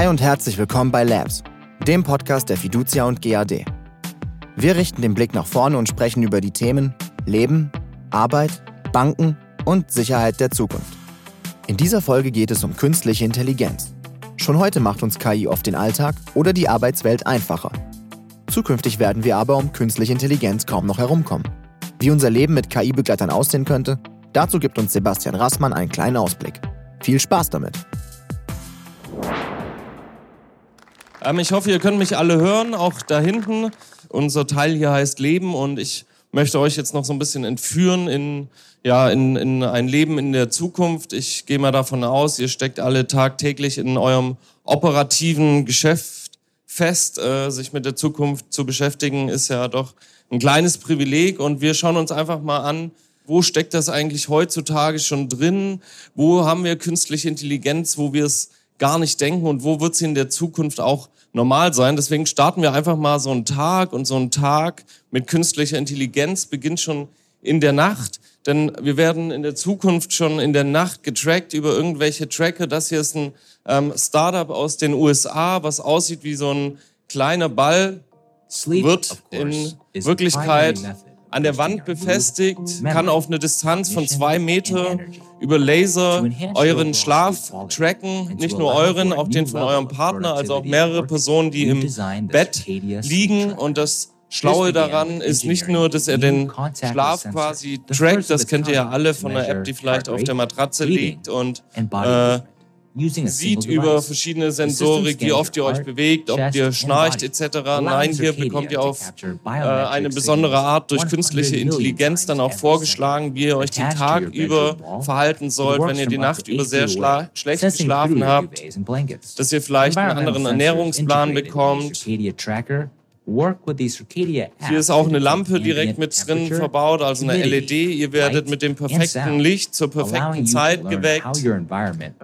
Hi und herzlich willkommen bei Labs, dem Podcast der Fiducia und GAD. Wir richten den Blick nach vorne und sprechen über die Themen Leben, Arbeit, Banken und Sicherheit der Zukunft. In dieser Folge geht es um künstliche Intelligenz. Schon heute macht uns KI oft den Alltag oder die Arbeitswelt einfacher. Zukünftig werden wir aber um künstliche Intelligenz kaum noch herumkommen. Wie unser Leben mit KI-Begleitern aussehen könnte, dazu gibt uns Sebastian Rassmann einen kleinen Ausblick. Viel Spaß damit! Ähm, ich hoffe, ihr könnt mich alle hören, auch da hinten. Unser Teil hier heißt Leben und ich möchte euch jetzt noch so ein bisschen entführen in, ja, in, in ein Leben in der Zukunft. Ich gehe mal davon aus, ihr steckt alle tagtäglich in eurem operativen Geschäft fest. Äh, sich mit der Zukunft zu beschäftigen, ist ja doch ein kleines Privileg. Und wir schauen uns einfach mal an, wo steckt das eigentlich heutzutage schon drin? Wo haben wir künstliche Intelligenz, wo wir es gar nicht denken und wo wird sie in der Zukunft auch normal sein. Deswegen starten wir einfach mal so einen Tag und so ein Tag mit künstlicher Intelligenz beginnt schon in der Nacht, denn wir werden in der Zukunft schon in der Nacht getrackt über irgendwelche Tracker. Das hier ist ein ähm, Startup aus den USA, was aussieht wie so ein kleiner Ball, wird in Wirklichkeit an der Wand befestigt, kann auf eine Distanz von zwei Meter über Laser euren Schlaf tracken, nicht nur euren, auch den von eurem Partner, also auch mehrere Personen, die im Bett liegen. Und das Schlaue daran ist nicht nur, dass er den Schlaf quasi trackt, das kennt ihr ja alle von einer App, die vielleicht auf der Matratze liegt. Und äh, sieht über verschiedene Sensorik, wie oft ihr euch bewegt, ob ihr schnarcht etc. Nein, hier bekommt ihr auf äh, eine besondere Art durch künstliche Intelligenz dann auch vorgeschlagen, wie ihr euch den Tag über verhalten sollt, wenn ihr die Nacht über sehr schlecht geschlafen habt, dass ihr vielleicht einen anderen Ernährungsplan bekommt hier ist auch eine Lampe direkt mit drin verbaut, also eine LED. Ihr werdet mit dem perfekten Licht zur perfekten Zeit geweckt.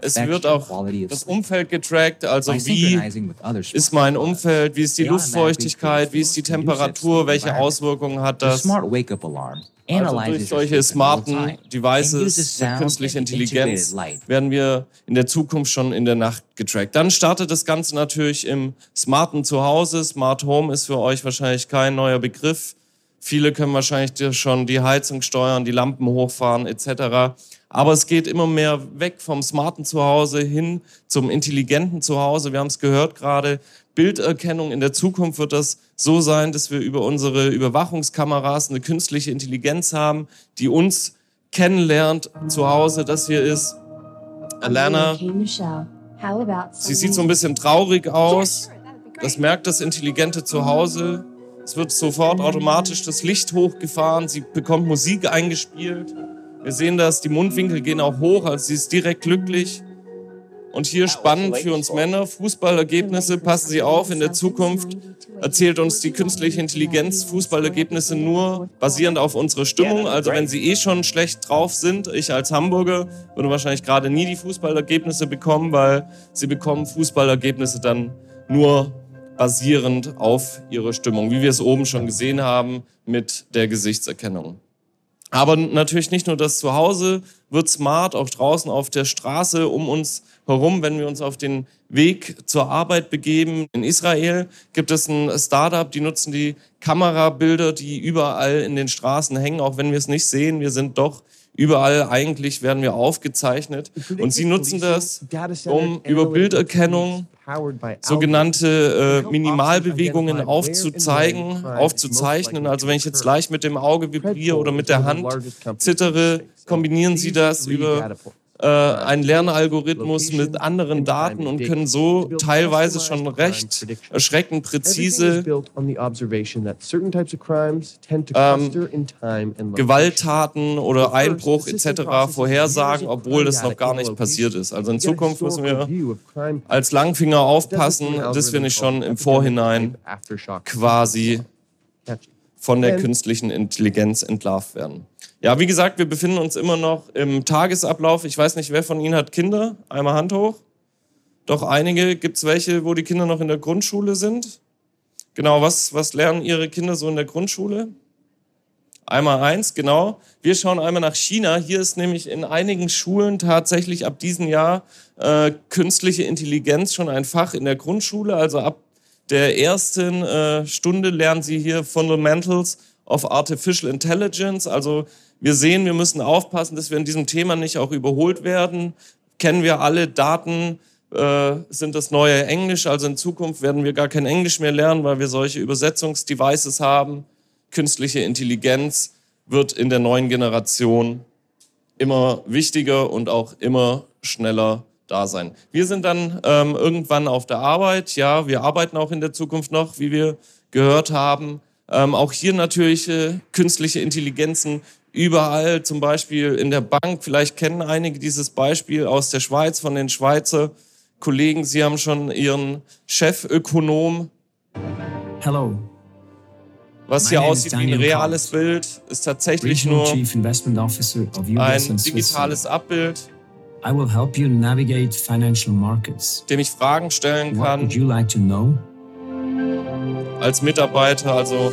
Es wird auch das Umfeld getrackt, also wie ist mein Umfeld, wie ist die Luftfeuchtigkeit, wie ist die Temperatur, welche Auswirkungen hat das. Also durch solche smarten Devices mit künstlicher Intelligenz werden wir in der Zukunft schon in der Nacht getrackt. Dann startet das Ganze natürlich im smarten Zuhause. Smart Home ist für euch wahrscheinlich kein neuer Begriff. Viele können wahrscheinlich schon die Heizung steuern, die Lampen hochfahren etc. Aber es geht immer mehr weg vom smarten Zuhause hin zum intelligenten Zuhause. Wir haben es gehört gerade. Bilderkennung in der Zukunft wird das so sein, dass wir über unsere Überwachungskameras eine künstliche Intelligenz haben, die uns kennenlernt zu Hause. Das hier ist Alana. Sie sieht so ein bisschen traurig aus. Das merkt das intelligente Zuhause. Es wird sofort automatisch das Licht hochgefahren. Sie bekommt Musik eingespielt. Wir sehen das, die Mundwinkel gehen auch hoch, also sie ist direkt glücklich. Und hier spannend für uns Männer, Fußballergebnisse, passen Sie auf, in der Zukunft erzählt uns die künstliche Intelligenz Fußballergebnisse nur basierend auf unserer Stimmung. Also wenn Sie eh schon schlecht drauf sind, ich als Hamburger würde wahrscheinlich gerade nie die Fußballergebnisse bekommen, weil Sie bekommen Fußballergebnisse dann nur basierend auf Ihrer Stimmung, wie wir es oben schon gesehen haben mit der Gesichtserkennung. Aber natürlich nicht nur das Zuhause wird smart, auch draußen auf der Straße um uns herum, wenn wir uns auf den Weg zur Arbeit begeben. In Israel gibt es ein Startup, die nutzen die Kamerabilder, die überall in den Straßen hängen, auch wenn wir es nicht sehen. Wir sind doch überall eigentlich werden wir aufgezeichnet. Und sie nutzen das, um über Bilderkennung sogenannte äh, Minimalbewegungen aufzuzeigen, aufzuzeichnen. Also wenn ich jetzt leicht mit dem Auge vibriere oder mit der Hand zittere, kombinieren sie das über äh, einen Lernalgorithmus mit anderen Daten und können so teilweise schon recht erschreckend präzise ähm, Gewalttaten oder Einbruch etc. vorhersagen, obwohl das noch gar nicht passiert ist. Also in Zukunft müssen wir als Langfinger aufpassen, dass wir nicht schon im Vorhinein quasi von der künstlichen Intelligenz entlarvt werden. Ja, wie gesagt, wir befinden uns immer noch im Tagesablauf. Ich weiß nicht, wer von Ihnen hat Kinder? Einmal Hand hoch. Doch einige. Gibt es welche, wo die Kinder noch in der Grundschule sind? Genau, was, was lernen Ihre Kinder so in der Grundschule? Einmal eins, genau. Wir schauen einmal nach China. Hier ist nämlich in einigen Schulen tatsächlich ab diesem Jahr äh, künstliche Intelligenz schon ein Fach in der Grundschule. Also ab der ersten äh, Stunde lernen Sie hier Fundamentals of Artificial Intelligence. Also wir sehen, wir müssen aufpassen, dass wir in diesem Thema nicht auch überholt werden. Kennen wir alle Daten? Äh, sind das neue Englisch? Also in Zukunft werden wir gar kein Englisch mehr lernen, weil wir solche Übersetzungsdevices haben künstliche Intelligenz wird in der neuen Generation immer wichtiger und auch immer schneller da sein. Wir sind dann ähm, irgendwann auf der Arbeit. Ja, wir arbeiten auch in der Zukunft noch, wie wir gehört haben. Ähm, auch hier natürlich äh, künstliche Intelligenzen überall, zum Beispiel in der Bank. Vielleicht kennen einige dieses Beispiel aus der Schweiz von den Schweizer Kollegen. Sie haben schon ihren Chefökonom. Hello, was hier aussieht wie ein reales Bild, ist tatsächlich nur ein digitales Abbild, dem ich Fragen stellen kann. Als Mitarbeiter, also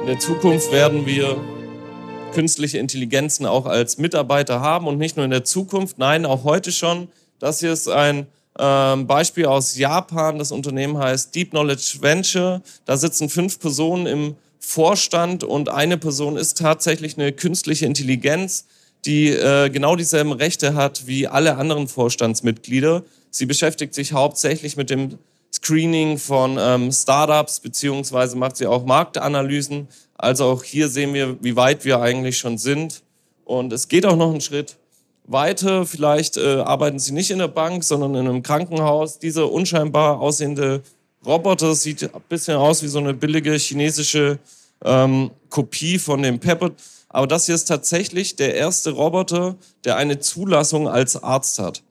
in der Zukunft werden wir künstliche Intelligenzen auch als Mitarbeiter haben und nicht nur in der Zukunft, nein, auch heute schon. Das hier ist ein ähm, Beispiel aus Japan, das Unternehmen heißt Deep Knowledge Venture. Da sitzen fünf Personen im Vorstand und eine Person ist tatsächlich eine künstliche Intelligenz, die äh, genau dieselben Rechte hat wie alle anderen Vorstandsmitglieder. Sie beschäftigt sich hauptsächlich mit dem Screening von ähm, Startups, beziehungsweise macht sie auch Marktanalysen. Also auch hier sehen wir, wie weit wir eigentlich schon sind. Und es geht auch noch einen Schritt weiter. Vielleicht äh, arbeiten sie nicht in der Bank, sondern in einem Krankenhaus. Dieser unscheinbar aussehende Roboter sieht ein bisschen aus wie so eine billige chinesische ähm, Kopie von dem Pepper. Aber das hier ist tatsächlich der erste Roboter, der eine Zulassung als Arzt hat.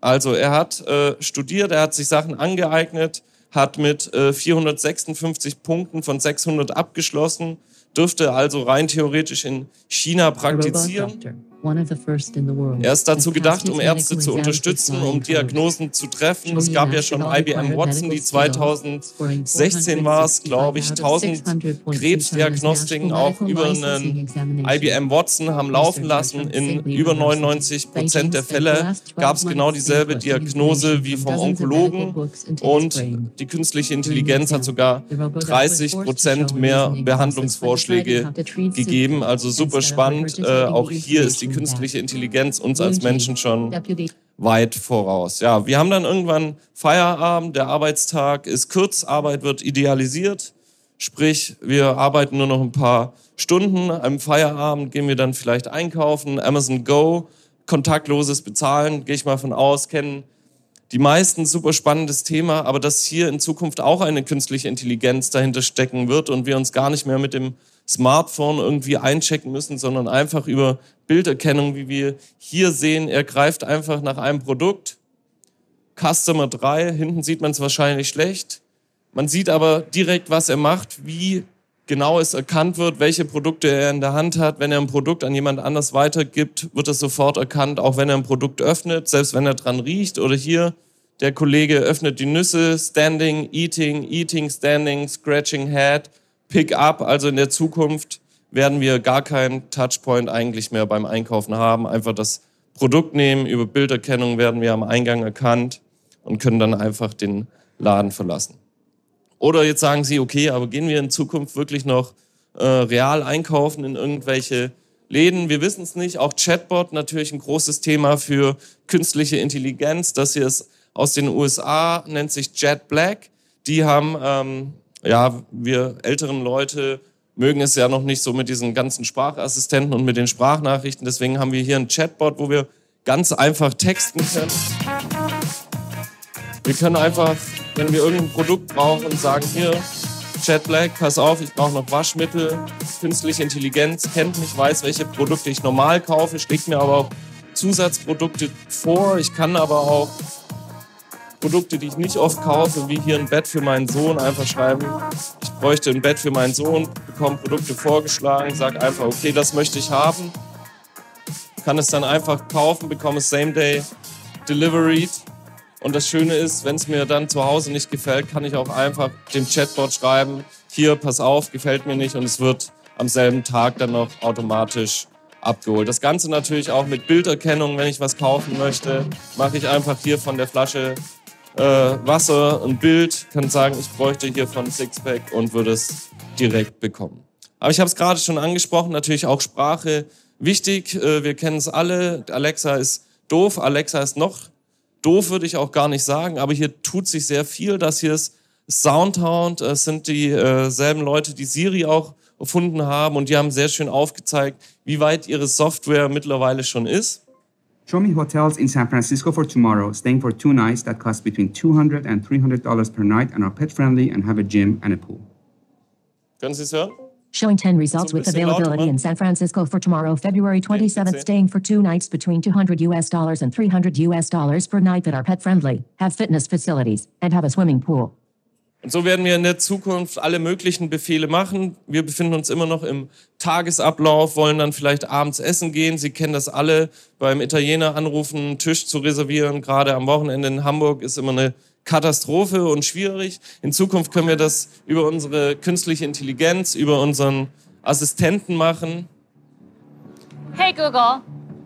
Also er hat äh, studiert, er hat sich Sachen angeeignet, hat mit äh, 456 Punkten von 600 abgeschlossen, dürfte also rein theoretisch in China praktizieren. Er ist dazu gedacht, um Ärzte zu unterstützen, um Diagnosen zu treffen. Es gab ja schon IBM Watson, die 2016 war es, glaube ich, 1000 Krebsdiagnostiken auch über einen IBM Watson haben laufen lassen. In über 99 Prozent der Fälle gab es genau dieselbe Diagnose wie vom Onkologen und die künstliche Intelligenz hat sogar 30 Prozent mehr Behandlungsvorschläge gegeben. Also super spannend. Äh, auch hier ist die künstliche Intelligenz uns als Menschen schon weit voraus. Ja, wir haben dann irgendwann Feierabend, der Arbeitstag ist kurz, Arbeit wird idealisiert, sprich, wir arbeiten nur noch ein paar Stunden. Am Feierabend gehen wir dann vielleicht einkaufen, Amazon Go, kontaktloses Bezahlen, gehe ich mal von aus, kennen die meisten super spannendes Thema, aber dass hier in Zukunft auch eine künstliche Intelligenz dahinter stecken wird und wir uns gar nicht mehr mit dem Smartphone irgendwie einchecken müssen, sondern einfach über Bilderkennung, wie wir hier sehen, er greift einfach nach einem Produkt. Customer 3, hinten sieht man es wahrscheinlich schlecht. Man sieht aber direkt, was er macht, wie genau es erkannt wird, welche Produkte er in der Hand hat. Wenn er ein Produkt an jemand anders weitergibt, wird es sofort erkannt, auch wenn er ein Produkt öffnet, selbst wenn er dran riecht. Oder hier, der Kollege öffnet die Nüsse, Standing, Eating, Eating, Standing, Scratching Head. Pick-up, also in der Zukunft werden wir gar keinen Touchpoint eigentlich mehr beim Einkaufen haben. Einfach das Produkt nehmen, über Bilderkennung werden wir am Eingang erkannt und können dann einfach den Laden verlassen. Oder jetzt sagen Sie, okay, aber gehen wir in Zukunft wirklich noch äh, real einkaufen in irgendwelche Läden? Wir wissen es nicht. Auch Chatbot natürlich ein großes Thema für künstliche Intelligenz. Das hier ist aus den USA, nennt sich Jet Black. Die haben ähm, ja, wir älteren Leute mögen es ja noch nicht so mit diesen ganzen Sprachassistenten und mit den Sprachnachrichten. Deswegen haben wir hier ein Chatbot, wo wir ganz einfach texten können. Wir können einfach, wenn wir irgendein Produkt brauchen, sagen hier, Chat Black, pass auf, ich brauche noch Waschmittel. Künstliche Intelligenz kennt mich, weiß, welche Produkte ich normal kaufe, schlägt mir aber auch Zusatzprodukte vor. Ich kann aber auch Produkte, die ich nicht oft kaufe, wie hier ein Bett für meinen Sohn, einfach schreiben, ich bräuchte ein Bett für meinen Sohn, bekomme Produkte vorgeschlagen, sage einfach, okay, das möchte ich haben, kann es dann einfach kaufen, bekomme es Same Day Delivered. Und das Schöne ist, wenn es mir dann zu Hause nicht gefällt, kann ich auch einfach dem Chatbot schreiben, hier, pass auf, gefällt mir nicht und es wird am selben Tag dann noch automatisch abgeholt. Das Ganze natürlich auch mit Bilderkennung, wenn ich was kaufen möchte, mache ich einfach hier von der Flasche äh, Wasser ein Bild, kann sagen, ich bräuchte hier von Sixpack und würde es direkt bekommen. Aber ich habe es gerade schon angesprochen, natürlich auch Sprache wichtig. Äh, wir kennen es alle. Alexa ist doof, Alexa ist noch doof, würde ich auch gar nicht sagen, aber hier tut sich sehr viel. Das hier ist Soundhound, es sind dieselben äh, Leute, die Siri auch erfunden haben und die haben sehr schön aufgezeigt, wie weit ihre Software mittlerweile schon ist. Show me hotels in San Francisco for tomorrow, staying for two nights that cost between $200 and 300 dollars per night and are pet friendly and have a gym and a pool. Können Sie es hören? Showing 10 results with availability in San Francisco for tomorrow, February 27th, staying for two nights between 200 US dollars and 300 US dollars per night that are pet friendly, have fitness facilities, and have a swimming pool. Und so werden wir in der Zukunft alle möglichen Befehle machen. Wir befinden uns immer noch im Tagesablauf, wollen dann vielleicht abends essen gehen. Sie kennen das alle, beim Italiener anrufen, einen Tisch zu reservieren. Gerade am Wochenende in Hamburg ist immer eine Katastrophe und schwierig. In Zukunft können wir das über unsere künstliche Intelligenz, über unseren Assistenten machen. Hey Google,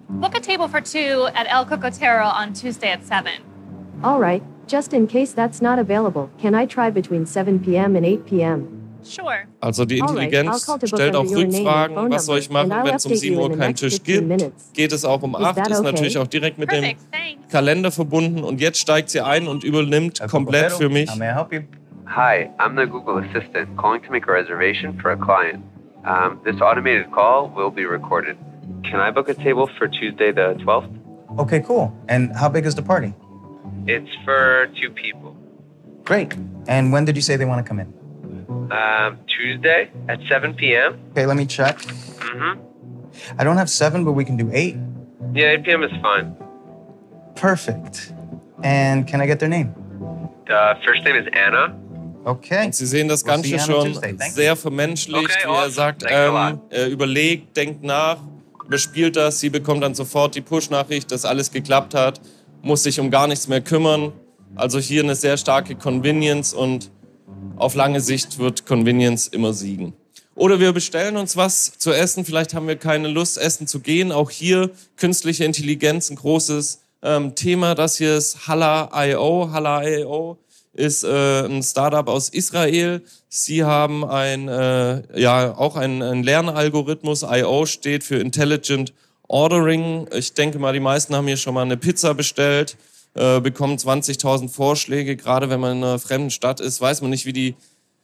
book a table for two at El Cocotero on Tuesday at 7. All right. Just in case that's not available, can I try between 7 p.m. and 8 p.m.? Sure. Also die Intelligenz stellt auch Rückfragen, was soll ich machen, wenn es um 7 Uhr keinen Tisch gibt? Geht es auch um 8? Ist okay? natürlich auch direkt mit Perfect, dem thanks. Kalender verbunden und jetzt steigt sie ein und übernimmt komplett für mich. Hi, I'm the Google Assistant calling to make a reservation for a client. Um, this automated call will be recorded. Can I book a table for Tuesday the 12th? Okay, cool. And how big is the party? It's for two people. Great. And when did you say they want to come in? Um, Tuesday at 7 p.m. Okay, let me check. Mm-hmm. I don't have 7, but we can do 8. Yeah, 8 p.m. is fine. Perfect. And can I get their name? The first name is Anna. Okay. Und Sie sehen das we'll Ganze schon sehr vermenschlicht, okay, wie er sagt, ähm, er überlegt, denkt nach, bespielt das, sie bekommt dann sofort die Push-Nachricht, dass alles geklappt hat muss sich um gar nichts mehr kümmern. Also hier eine sehr starke Convenience und auf lange Sicht wird Convenience immer siegen. Oder wir bestellen uns was zu essen, vielleicht haben wir keine Lust, essen zu gehen. Auch hier künstliche Intelligenz, ein großes ähm, Thema. Das hier ist Hala.io. Hala.io ist äh, ein Startup aus Israel. Sie haben ein, äh, ja, auch einen, einen Lernalgorithmus. IO steht für Intelligent Ordering. Ich denke mal, die meisten haben hier schon mal eine Pizza bestellt, äh, bekommen 20.000 Vorschläge. Gerade wenn man in einer fremden Stadt ist, weiß man nicht, wie die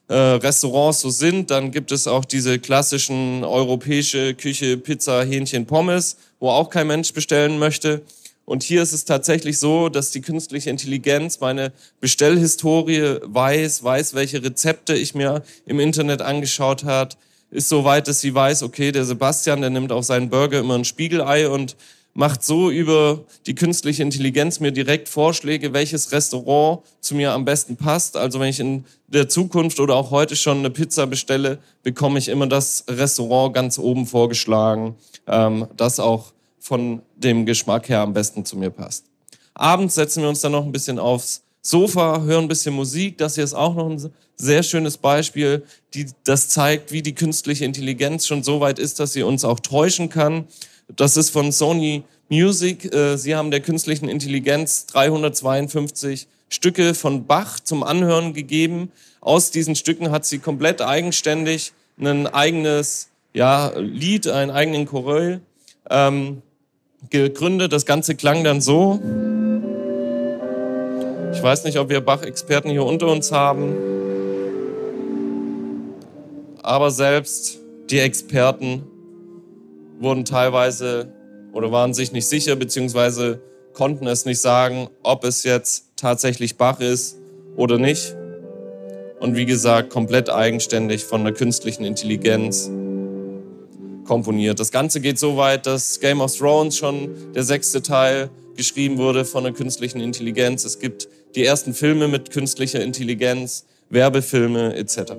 äh, Restaurants so sind. Dann gibt es auch diese klassischen europäische Küche, Pizza, Hähnchen, Pommes, wo auch kein Mensch bestellen möchte. Und hier ist es tatsächlich so, dass die künstliche Intelligenz meine Bestellhistorie weiß, weiß, welche Rezepte ich mir im Internet angeschaut hat, ist so weit, dass sie weiß, okay, der Sebastian, der nimmt auf seinen Burger immer ein Spiegelei und macht so über die künstliche Intelligenz mir direkt Vorschläge, welches Restaurant zu mir am besten passt. Also wenn ich in der Zukunft oder auch heute schon eine Pizza bestelle, bekomme ich immer das Restaurant ganz oben vorgeschlagen, ähm, das auch von dem Geschmack her am besten zu mir passt. Abends setzen wir uns dann noch ein bisschen aufs Sofa, hören ein bisschen Musik. Das hier ist auch noch ein sehr schönes Beispiel, die das zeigt, wie die künstliche Intelligenz schon so weit ist, dass sie uns auch täuschen kann. Das ist von Sony Music. Äh, sie haben der künstlichen Intelligenz 352 Stücke von Bach zum Anhören gegeben. Aus diesen Stücken hat sie komplett eigenständig ein eigenes ja, Lied, einen eigenen Choral ähm, gegründet. Das Ganze klang dann so. Ich weiß nicht, ob wir Bach-Experten hier unter uns haben, aber selbst die Experten wurden teilweise oder waren sich nicht sicher, beziehungsweise konnten es nicht sagen, ob es jetzt tatsächlich Bach ist oder nicht. Und wie gesagt, komplett eigenständig von der künstlichen Intelligenz komponiert. Das Ganze geht so weit, dass Game of Thrones schon der sechste Teil geschrieben wurde von der künstlichen Intelligenz. Es gibt die ersten Filme mit künstlicher Intelligenz, Werbefilme etc.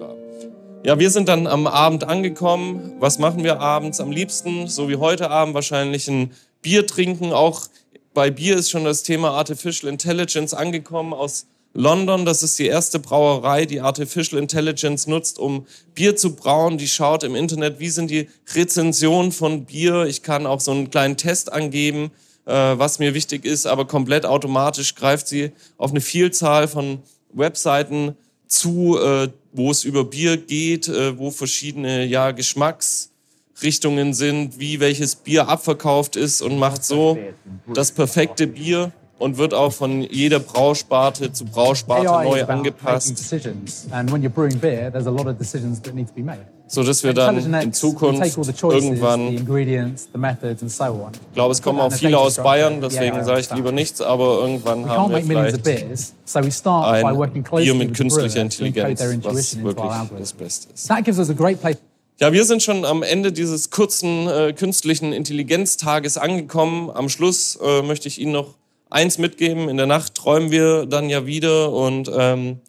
Ja, wir sind dann am Abend angekommen. Was machen wir abends am liebsten? So wie heute Abend wahrscheinlich ein Bier trinken. Auch bei Bier ist schon das Thema Artificial Intelligence angekommen. Aus London. Das ist die erste Brauerei, die Artificial Intelligence nutzt, um Bier zu brauen. Die schaut im Internet, wie sind die Rezensionen von Bier. Ich kann auch so einen kleinen Test angeben, was mir wichtig ist, aber komplett automatisch greift sie auf eine Vielzahl von Webseiten zu, äh, wo es über Bier geht, äh, wo verschiedene ja, Geschmacksrichtungen sind, wie welches Bier abverkauft ist und macht so das perfekte Bier und wird auch von jeder Brausparte zu Brausparte neu angepasst. So dass wir dann in Zukunft irgendwann, ich glaube, es kommen auch viele aus Bayern, deswegen sage ich lieber nichts, aber irgendwann haben wir vielleicht ein Bier mit künstlicher Intelligenz, was wirklich das Beste ist. Ja, wir sind schon am Ende dieses kurzen äh, künstlichen Intelligenztages angekommen. Am Schluss äh, möchte ich Ihnen noch eins mitgeben. In der Nacht träumen wir dann ja wieder und ähm,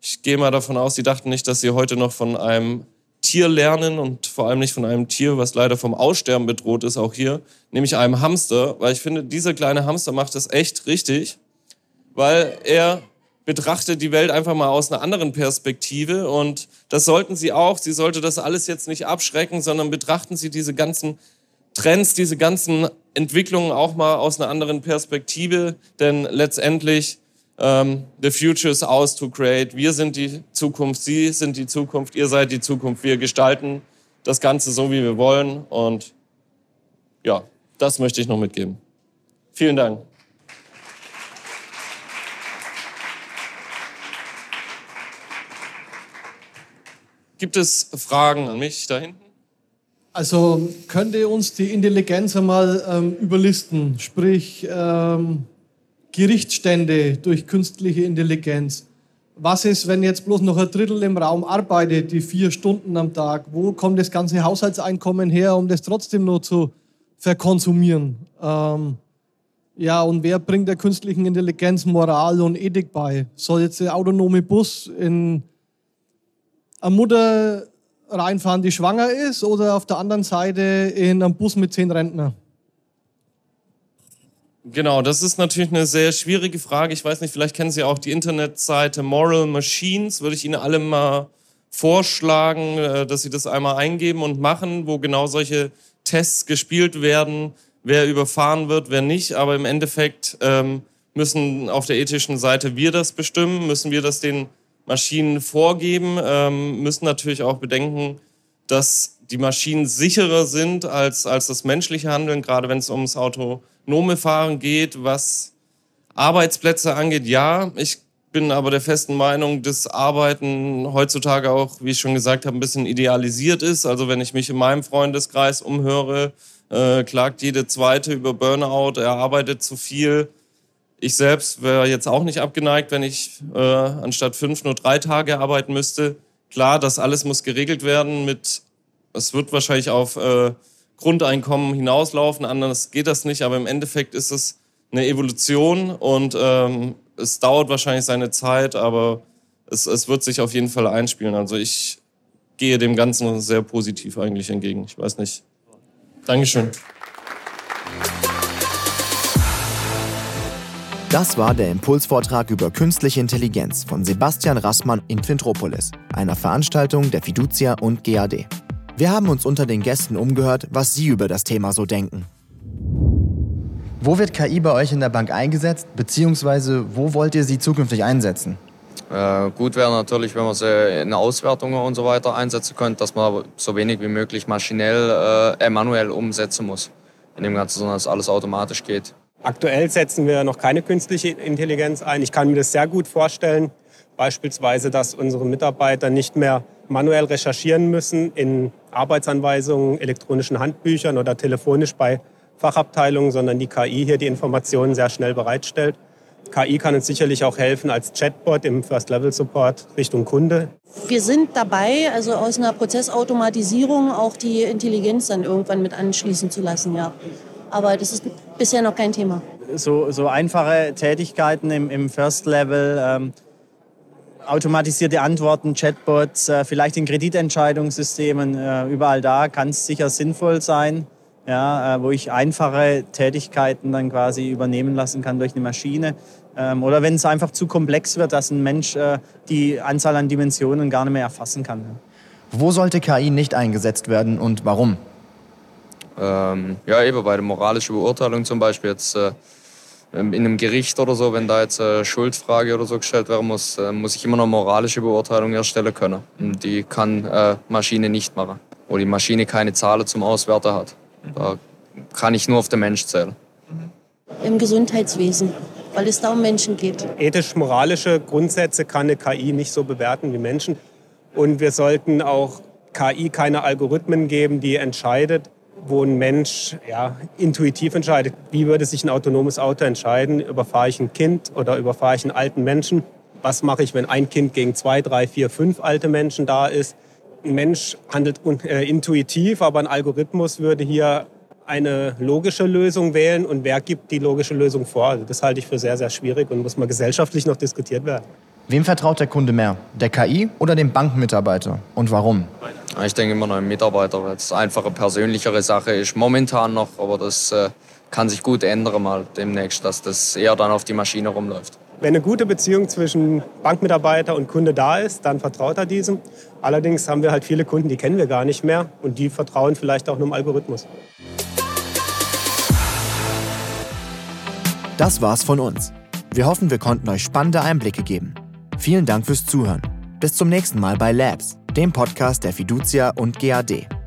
ich gehe mal davon aus, Sie dachten nicht, dass Sie heute noch von einem Tier lernen und vor allem nicht von einem Tier, was leider vom Aussterben bedroht ist, auch hier, nämlich einem Hamster, weil ich finde, dieser kleine Hamster macht das echt richtig, weil er betrachtet die Welt einfach mal aus einer anderen Perspektive und das sollten Sie auch. Sie sollte das alles jetzt nicht abschrecken, sondern betrachten Sie diese ganzen Trends, diese ganzen Entwicklungen auch mal aus einer anderen Perspektive, denn letztendlich ähm, the future is ours to create. Wir sind die Zukunft, Sie sind die Zukunft, ihr seid die Zukunft. Wir gestalten das Ganze so, wie wir wollen und ja, das möchte ich noch mitgeben. Vielen Dank. Gibt es Fragen an mich da hinten? Also könnte uns die Intelligenz einmal ähm, überlisten, sprich ähm, Gerichtsstände durch künstliche Intelligenz. Was ist, wenn jetzt bloß noch ein Drittel im Raum arbeitet, die vier Stunden am Tag? Wo kommt das ganze Haushaltseinkommen her, um das trotzdem nur zu verkonsumieren? Ähm, ja, und wer bringt der künstlichen Intelligenz Moral und Ethik bei? Soll jetzt der autonome Bus in eine Mutter reinfahren, die schwanger ist, oder auf der anderen Seite in einem Bus mit zehn Rentner? Genau, das ist natürlich eine sehr schwierige Frage. Ich weiß nicht, vielleicht kennen Sie auch die Internetseite Moral Machines. Würde ich Ihnen alle mal vorschlagen, äh, dass Sie das einmal eingeben und machen, wo genau solche Tests gespielt werden, wer überfahren wird, wer nicht. Aber im Endeffekt ähm, müssen auf der ethischen Seite wir das bestimmen, müssen wir das den Maschinen vorgeben, ähm, müssen natürlich auch bedenken, dass die Maschinen sicherer sind als, als das menschliche Handeln, gerade wenn es ums autonome Fahren geht. Was Arbeitsplätze angeht, ja. Ich bin aber der festen Meinung, dass Arbeiten heutzutage auch, wie ich schon gesagt habe, ein bisschen idealisiert ist. Also wenn ich mich in meinem Freundeskreis umhöre, äh, klagt jede zweite über Burnout, er arbeitet zu viel. Ich selbst wäre jetzt auch nicht abgeneigt, wenn ich äh, anstatt fünf nur drei Tage arbeiten müsste. Klar, das alles muss geregelt werden mit, es wird wahrscheinlich auf äh, Grundeinkommen hinauslaufen, anders geht das nicht, aber im Endeffekt ist es eine Evolution und ähm, es dauert wahrscheinlich seine Zeit, aber es, es wird sich auf jeden Fall einspielen. Also ich gehe dem Ganzen sehr positiv eigentlich entgegen. Ich weiß nicht. Dankeschön. Das war der Impulsvortrag über künstliche Intelligenz von Sebastian Rassmann in Quintropolis, einer Veranstaltung der Fiducia und GAD. Wir haben uns unter den Gästen umgehört, was sie über das Thema so denken. Wo wird KI bei euch in der Bank eingesetzt, beziehungsweise wo wollt ihr sie zukünftig einsetzen? Äh, gut wäre natürlich, wenn man sie in Auswertungen und so weiter einsetzen könnte, dass man so wenig wie möglich maschinell, äh, manuell umsetzen muss. In dem Ganzen, sondern dass alles automatisch geht. Aktuell setzen wir noch keine künstliche Intelligenz ein. Ich kann mir das sehr gut vorstellen, beispielsweise, dass unsere Mitarbeiter nicht mehr manuell recherchieren müssen in Arbeitsanweisungen, elektronischen Handbüchern oder telefonisch bei Fachabteilungen, sondern die KI hier die Informationen sehr schnell bereitstellt. KI kann uns sicherlich auch helfen als Chatbot im First-Level-Support Richtung Kunde. Wir sind dabei, also aus einer Prozessautomatisierung auch die Intelligenz dann irgendwann mit anschließen zu lassen, ja. Aber das ist bisher noch kein Thema. So, so einfache Tätigkeiten im, im First Level, ähm, automatisierte Antworten, Chatbots, äh, vielleicht in Kreditentscheidungssystemen, äh, überall da kann es sicher sinnvoll sein. ja, äh, wo ich einfache Tätigkeiten dann quasi übernehmen lassen kann durch eine Maschine. Ähm, oder wenn es einfach zu komplex wird, dass ein Mensch äh, die Anzahl an Dimensionen gar nicht mehr erfassen kann. Wo sollte KI nicht eingesetzt werden und warum? Ähm, ja, eben bei der moralischen Beurteilung zum Beispiel jetzt äh, in einem Gericht oder so, wenn da jetzt eine Schuldfrage oder so gestellt werden muss, äh, muss ich immer noch moralische Beurteilung erstellen können. Und die kann äh, Maschine nicht machen, wo die Maschine keine Zahlen zum Auswerten hat. Da kann ich nur auf den Mensch zählen. Im Gesundheitswesen, weil es da um Menschen geht. Ethisch-moralische Grundsätze kann eine KI nicht so bewerten wie Menschen. Und wir sollten auch KI keine Algorithmen geben, die entscheidet, wo ein Mensch ja, intuitiv entscheidet. Wie würde sich ein autonomes Auto entscheiden? Überfahre ich ein Kind oder überfahre ich einen alten Menschen? Was mache ich, wenn ein Kind gegen zwei, drei, vier, fünf alte Menschen da ist? Ein Mensch handelt äh, intuitiv, aber ein Algorithmus würde hier eine logische Lösung wählen und wer gibt die logische Lösung vor? Also das halte ich für sehr, sehr schwierig und muss mal gesellschaftlich noch diskutiert werden. Wem vertraut der Kunde mehr? Der KI oder dem Bankmitarbeiter? Und warum? Ich denke immer noch ein Mitarbeiter, weil es einfach eine persönlichere Sache ist. Momentan noch, aber das äh, kann sich gut ändern mal demnächst, dass das eher dann auf die Maschine rumläuft. Wenn eine gute Beziehung zwischen Bankmitarbeiter und Kunde da ist, dann vertraut er diesem. Allerdings haben wir halt viele Kunden, die kennen wir gar nicht mehr und die vertrauen vielleicht auch nur im Algorithmus. Das war's von uns. Wir hoffen, wir konnten euch spannende Einblicke geben. Vielen Dank fürs Zuhören. Bis zum nächsten Mal bei Labs, dem Podcast der Fiducia und GAD.